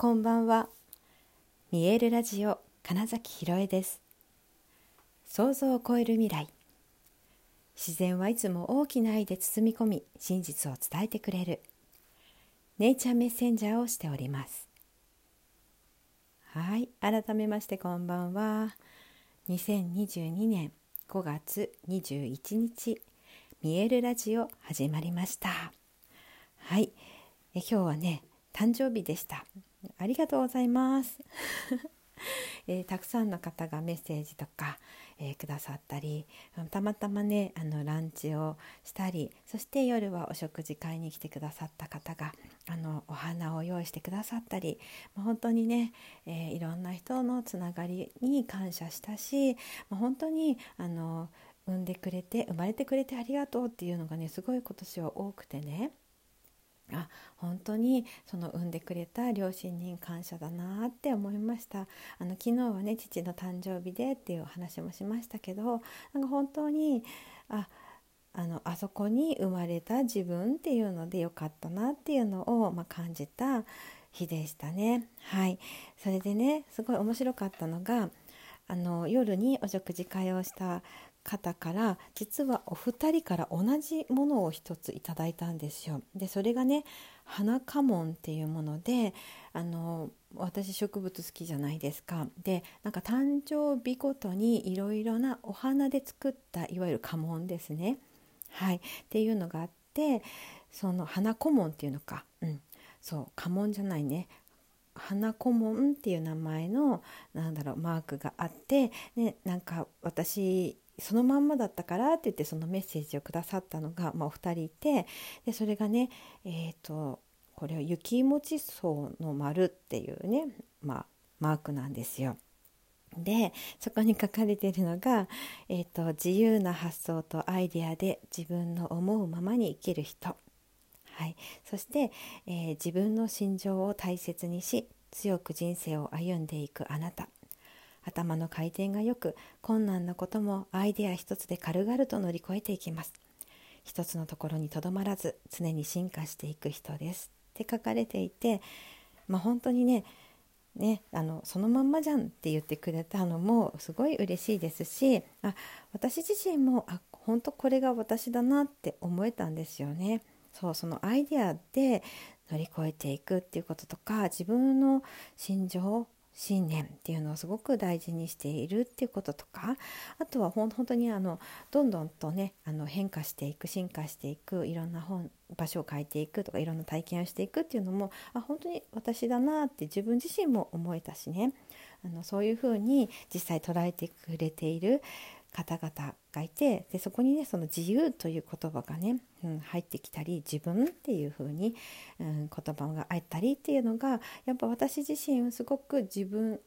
こんばんは。見えるラジオ金崎ひろえです。想像を超える未来。自然はいつも大きな愛で包み込み真実を伝えてくれる。ネイチャーメッセンジャーをしております。はい改めましてこんばんは。2022年5月21日見えるラジオ始まりました。はいえ今日はね誕生日でした。ありがとうございます、えー、たくさんの方がメッセージとか、えー、くださったりたまたまねあのランチをしたりそして夜はお食事会に来てくださった方があのお花を用意してくださったり本当にね、えー、いろんな人のつながりに感謝したし本当にあの産んでくれて生まれてくれてありがとうっていうのがねすごい今年は多くてね。あ本当にその産んでくれた両親に感謝だなって思いましたあの昨日はね父の誕生日でっていうお話もしましたけどなんか本当にああのあそこに生まれた自分っていうのでよかったなっていうのを、まあ、感じた日でしたね。はいそれでねすごい面白かったのがあの夜にお食事会をした方から実はお二人から同じものを一ついただいたんですよ。でそれがね花家紋っていうものであの私植物好きじゃないですか。でなんか誕生日ごとにいろいろなお花で作ったいわゆる家紋ですね。はい、っていうのがあってその花古紋っていうのか、うん、そう家紋じゃないね花顧問っていう名前のなんだろうマークがあって、ね、なんか私そのまんまだったからって言ってそのメッセージをくださったのが、まあ、お二人いてでそれがねえっ、ー、とこれは雪餅草の丸っていうね、まあ、マークなんですよ。でそこに書かれているのが、えーと「自由な発想とアイデアで自分の思うままに生きる人」はい、そして、えー、自分の心情を大切にし強く人生を歩んでいくあなた。頭の回転がよく困難なこともアイデア一つで軽々と乗り越えていきます一つのところにとどまらず常に進化していく人ですって書かれていてまあ本当にねね、あのそのまんまじゃんって言ってくれたのもすごい嬉しいですしあ私自身もあ本当これが私だなって思えたんですよね。そうそのアイデアで乗り越えていくっていうこととか自分の心情信念っていうのをすごく大事にしているっていうこととかあとは本当にあのどんどんとねあの変化していく進化していくいろんな本場所を変えていくとかいろんな体験をしていくっていうのもあ本当に私だなって自分自身も思えたしね。あのそういうふうに実際捉えてくれている方々がいてでそこにねその自由という言葉がね、うん、入ってきたり自分っていう風に、うん、言葉が入ったりっていうのがやっぱ私自身すごく自分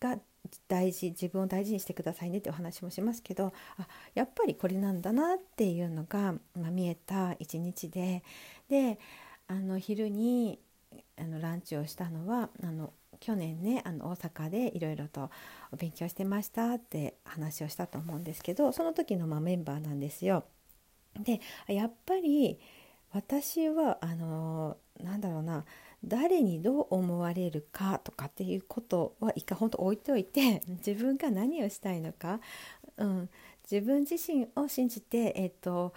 が大事自分を大事にしてくださいねってお話もしますけどあやっぱりこれなんだなっていうのが、まあ、見えた一日でであの昼にあのランチをしたのはあの去年ねあの大阪でいろいろとお勉強してましたって話をしたと思うんですけどその時のまメンバーなんですよ。でやっぱり私はあのなんだろうな誰にどう思われるかとかっていうことは一回本当置いておいて 自分が何をしたいのか、うん、自分自身を信じて、えっと、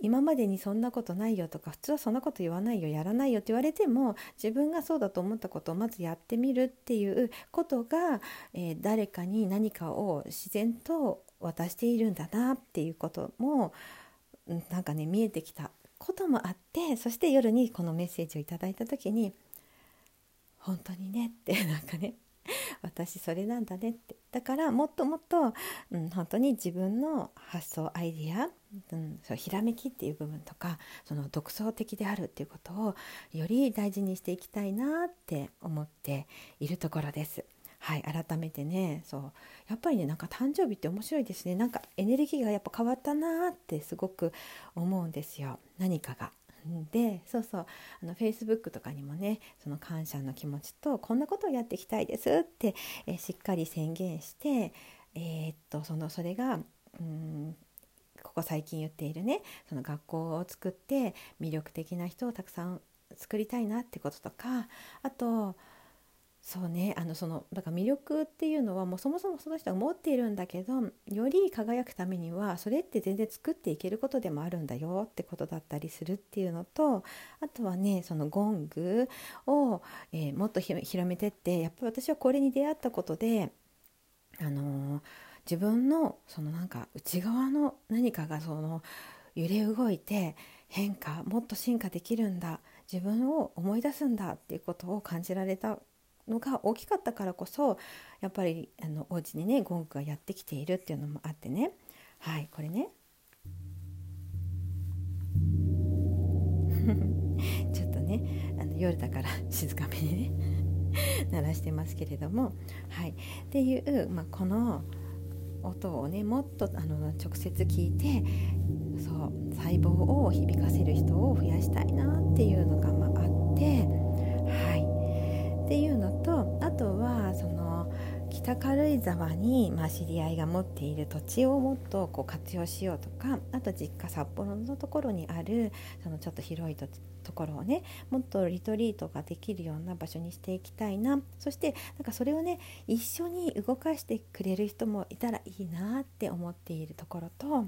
今までにそんなことないよとか普通はそんなこと言わないよやらないよって言われても自分がそうだと思ったことをまずやってみるっていうことが、えー、誰かに何かを自然と渡しているんだなっていうこともなんかね見えてきたこともあってそして夜にこのメッセージをいただいた時に本当にねってなんかね私それなんだねって。だからもっともっと、うん、本当に自分の発想アイディア、うん、そひらめきっていう部分とかその独創的であるっていうことをより大事にしていきたいなって思っているところです。はい、改めてねそうやっぱりねなんか誕生日って面白いですねなんかエネルギーがやっぱ変わったなってすごく思うんですよ何かが。でそうそうあの Facebook とかにもねその感謝の気持ちとこんなことをやっていきたいですって、えしっかり宣言して、えー、っとそのそれがうんここ最近言っているねその学校を作って魅力的な人をたくさん作りたいなってこととかあとそうねあのそのだから魅力っていうのはもうそもそもその人が持っているんだけどより輝くためにはそれって全然作っていけることでもあるんだよってことだったりするっていうのとあとはねそのゴングを、えー、もっと広めてってやっぱり私はこれに出会ったことであのー、自分のそのなんか内側の何かがその揺れ動いて変化もっと進化できるんだ自分を思い出すんだっていうことを感じられたのが大きかったからこそやっぱりあのお家にねゴングがやってきているっていうのもあってね。はいこれね。ちょっとねあの夜だから静かめにね 鳴らしてますけれども、はい、っていう、まあ、この音をねもっとあの直接聞いてそう細胞を響かせる人を増やしたいなっていうのが、まあ、あって、はい、っていうのとあとはその北軽井沢に、まあ、知り合いが持っている土地をもっとこう活用しようとかあと実家札幌のところにあるそのちょっと広い土地ところをねもっとリトリートができるような場所にしていきたいな。そしてなんかそれをね一緒に動かしてくれる人もいたらいいなって思っているところと、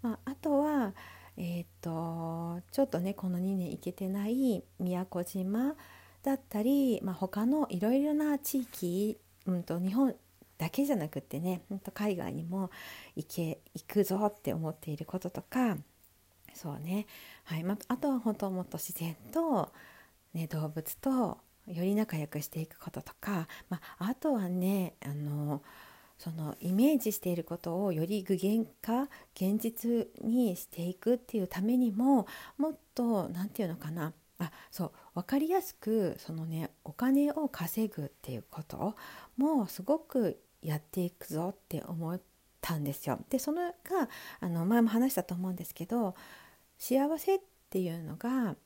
まあ、あとはえー、っとちょっとねこの2年行けてない宮古島だったり、まあ、他のいろいろな地域、うんと、日本だけじゃなくってねほんと海外にも行け行くぞって思っていることとかそうね、はい。まあ、とは本当もっと自然と、ね、動物とより仲良くしていくこととか、まあ、あとはねあのそのイメージしていることをより具現化現実にしていくっていうためにももっと何て言うのかなあそう分かりやすくそのねお金を稼ぐっていうこともすごくやっていくぞって思ったんですよ。でそのがあの前も話したと思うんですけど幸せっていうのが、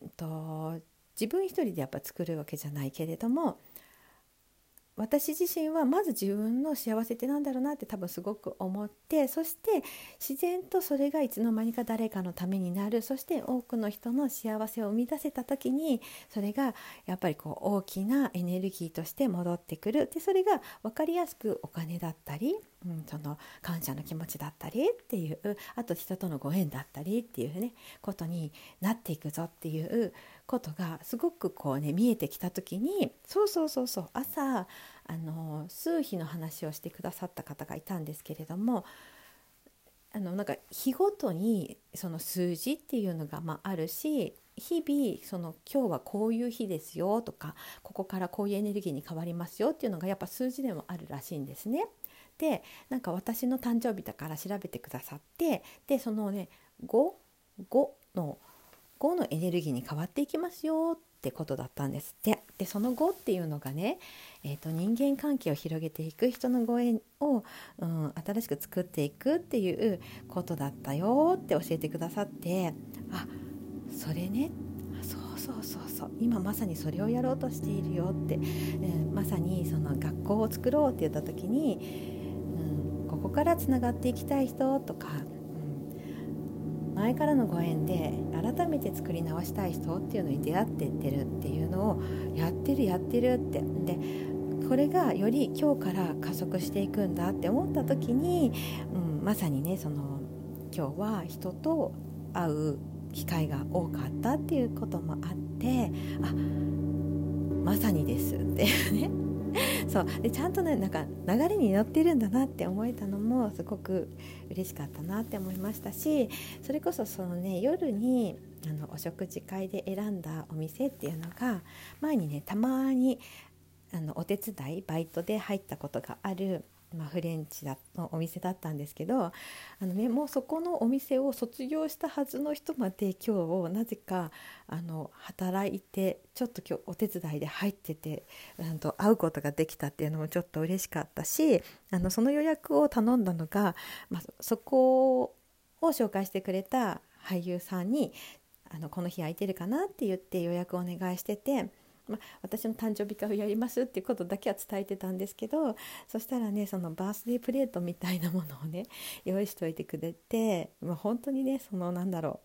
えっと、自分一人でやっぱ作るわけじゃないけれども私自身はまず自分の幸せって何だろうなって多分すごく思ってそして自然とそれがいつの間にか誰かのためになる。そして多くの人の幸せを生み出せた時にそれがやっぱりこう大きなエネルギーとして戻ってくる。でそれが分かりやすくお金だったり、うん、その感謝の気持ちだったりっていうあと人とのご縁だったりっていうねことになっていくぞっていうことがすごくこうね見えてきた時にそうそうそうそう朝あの数日の話をしてくださった方がいたんですけれどもあのなんか日ごとにその数字っていうのがまああるし日々その今日はこういう日ですよとかここからこういうエネルギーに変わりますよっていうのがやっぱ数字でもあるらしいんですね。でなんか私の誕生日だから調べてくださってでそのね5 5の5のエネルギーに変わっていきますよってことだったんですって。でその5っていうのがね、えーと、人間関係を広げていく人のご縁を、うん、新しく作っていくっていうことだったよって教えてくださってあそれね。そうそうそうそう。今まさにそれをやろうとしているよって、うん、まさにその学校を作ろうって言った時に、うん、ここからつながっていきたい人とか前からのご縁で改めて作り直したい人っていうのに出会ってってるっていうのをやってるやってるって。でこれがより今日から加速していくんだって思った時に、うん、まさにねその今日は人と会う機会が多かったっていうこともあってあまさにですっていうね。そう。でちゃんとねなんか流れに乗ってるんだなって思えたのもすごく嬉しかったなって思いましたしそれこそそのね夜にあのお食事会で選んだお店っていうのが前にねたまにあのお手伝いバイトで入ったことがあるまあ、フレンチだのお店だったんですけどあの、ね、もうそこのお店を卒業したはずの人まで今日をなぜかあの働いてちょっと今日お手伝いで入っててうんと会うことができたっていうのもちょっと嬉しかったしあのその予約を頼んだのが、まあ、そこを紹介してくれた俳優さんにあのこの日空いてるかなって言って予約お願いしてて。ま、私の誕生日会をやりますっていうことだけは伝えてたんですけどそしたらねそのバースデープレートみたいなものをね 用意しといてくれて、まあ、本当にねそのなんだろ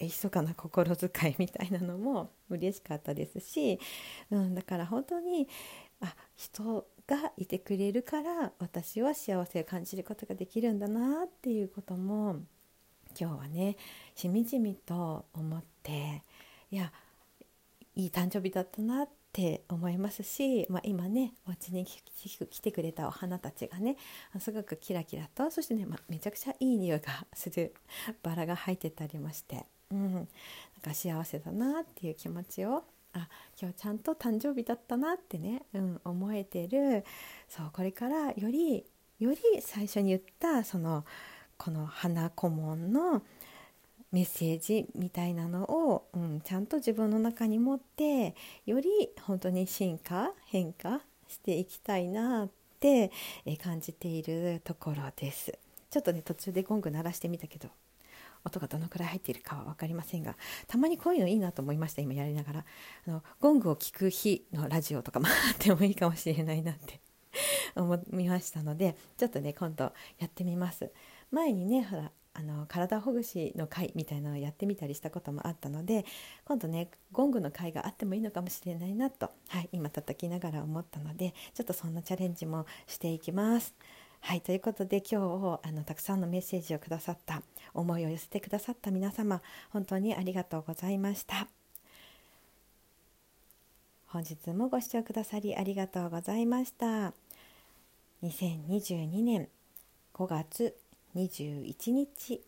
う密かな心遣いみたいなのも嬉しかったですし、うん、だから本当にあ人がいてくれるから私は幸せを感じることができるんだなっていうことも今日はねしみじみと思っていやいい誕生日だったなって思いますし、まあ、今ねお家に来てくれたお花たちがねすごくキラキラとそしてね、まあ、めちゃくちゃいい匂いがするバラが入ってたりまして、うん、なんか幸せだなっていう気持ちをあ今日ちゃんと誕生日だったなってね、うん、思えてる。そうこれからよりより最初に言ったそのこの花顧問のメッセージみたいなのを、うん、ちゃんと自分の中に持ってより本当に進化変化していきたいなって感じているところです。ちょっとね途中でゴング鳴らしてみたけど音がどのくらい入っているかは分かりませんがたまにこういうのいいなと思いました今やりながら。あのゴングを聞く日のラジオとかもあってもいいかもしれないなって 思いましたのでちょっとね今度やってみます。前にねほらあの体ほぐしの会みたいなのをやってみたりしたこともあったので今度ねゴングの会があってもいいのかもしれないなと、はい、今叩きながら思ったのでちょっとそんなチャレンジもしていきます。はいということで今日あのたくさんのメッセージをくださった思いを寄せてくださった皆様本当にありがとうございました本日もご視聴くださりありがとうございました2022年5月21日。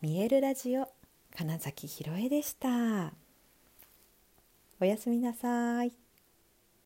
見えるラジオ金崎ひろえでした。おやすみなさい。